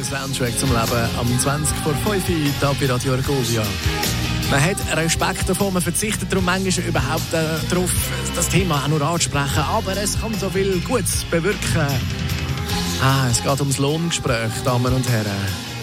der Soundtrack zum Leben am 20 vor 5 Uhr hier bei Radio Argovia. Man hat Respekt davor, man verzichtet darum manchmal überhaupt äh, darauf, das Thema auch nur anzusprechen, aber es kann so viel Gutes bewirken. Ah, es geht ums Lohngespräch, Damen und Herren.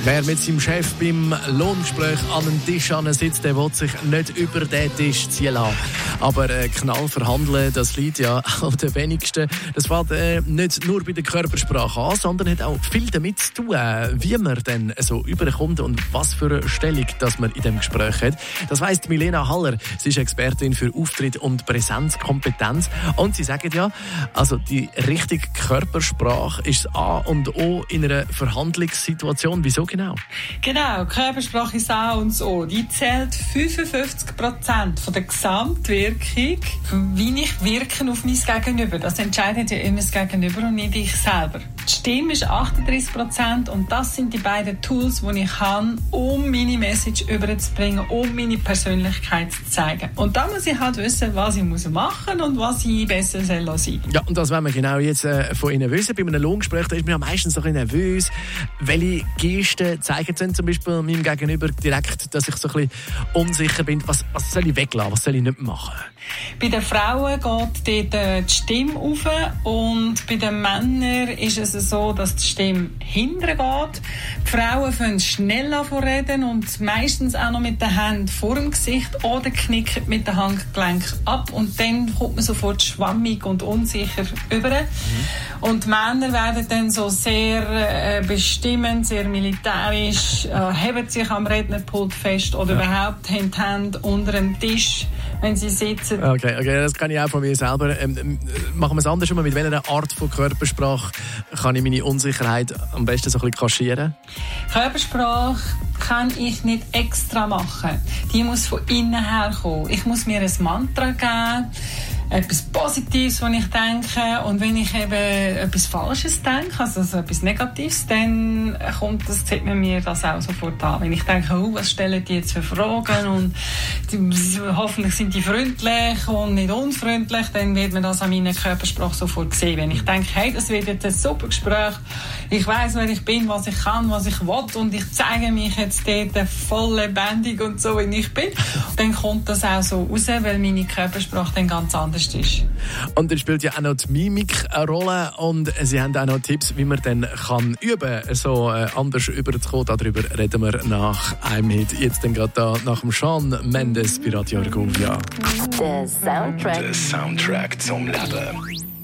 Wer mit seinem Chef beim Lohngespräch an einem Tisch sitzt, der will sich nicht über den Tisch ziehen lassen. Aber äh, knall verhandeln, das liegt ja auch den wenigsten. Das fällt äh, nicht nur bei der Körpersprache an, sondern hat auch viel damit zu tun, äh, wie man dann so überkommt und was für eine Stellung dass man in dem Gespräch hat. Das weiss Milena Haller. Sie ist Expertin für Auftritt und Präsenzkompetenz. Und sie sagt ja, also die richtige Körpersprache ist das A und O in einer Verhandlungssituation. Wieso genau? Genau, Körpersprache ist A und O. Die zählt 55 Prozent von der Gesamtwirkung, wie ich wirke auf mein Gegenüber. Das entscheidet ja immer das Gegenüber und nicht ich selber. Die Stimme ist 38 Prozent und das sind die beiden Tools, die ich kann, um meine Message überzubringen, um meine Persönlichkeit zu zeigen. Und da muss ich halt wissen, was ich muss machen und was ich besser sein soll. Ja, und das wollen wir genau jetzt äh, von Ihnen wissen. Bei einem Lohngespräch ist man ja meistens ein bisschen nervös. Welche Gesten zeigen Sie zum Beispiel meinem Gegenüber direkt, dass ich so ein bisschen unsicher bin? Was, was soll ich weglassen? Was soll ich nicht machen? Bei den Frauen geht dort äh, die Stimme auf und bei den Männern ist es so, dass die Stimme hinten geht. Die Frauen fangen schnell an reden und meistens auch noch mit den Händen vor dem Gesicht oder knicken mit den Handgelenk ab und dann kommt man sofort schwammig und unsicher über. Mhm. Und die Männer werden dann so sehr äh, bestimmend, sehr militärisch, äh, heben sich am Rednerpult fest oder ja. überhaupt haben die Hände unter dem Tisch wenn sie sitzen. Okay, okay, das kann ich auch von mir selber. Ähm, ähm machen wir es anders. Mit welcher Art von Körpersprache kann ich meine Unsicherheit am besten so ein bisschen kaschieren? Körpersprache kann ich nicht extra machen. Die muss von innen her kommen. Ich muss mir ein Mantra geben etwas Positives, was ich denke. Und wenn ich eben etwas Falsches denke, also, etwas Negatives, dann kommt das, sieht man mir das auch sofort an. Wenn ich denke, oh, was stellen die jetzt für Fragen und die, hoffentlich sind die freundlich und nicht unfreundlich, dann wird man das an meiner Körpersprache sofort sehen. Wenn ich denke, hey, das wird jetzt ein super Gespräch, ich weiß, wer ich bin, was ich kann, was ich will und ich zeige mich jetzt dort voll lebendig und so, wie ich bin, dann kommt das auch so raus, weil meine Körpersprache dann ganz anders ist. Und dann spielt ja auch noch die Mimik eine Rolle und Sie haben auch noch Tipps, wie man dann kann üben kann, so äh, anders überzukommen. Darüber reden wir nach einem Hit. Jetzt dann gerade da nach dem Sean Mendes bei Radio Argovia. Der Soundtrack. Der Soundtrack zum Leben.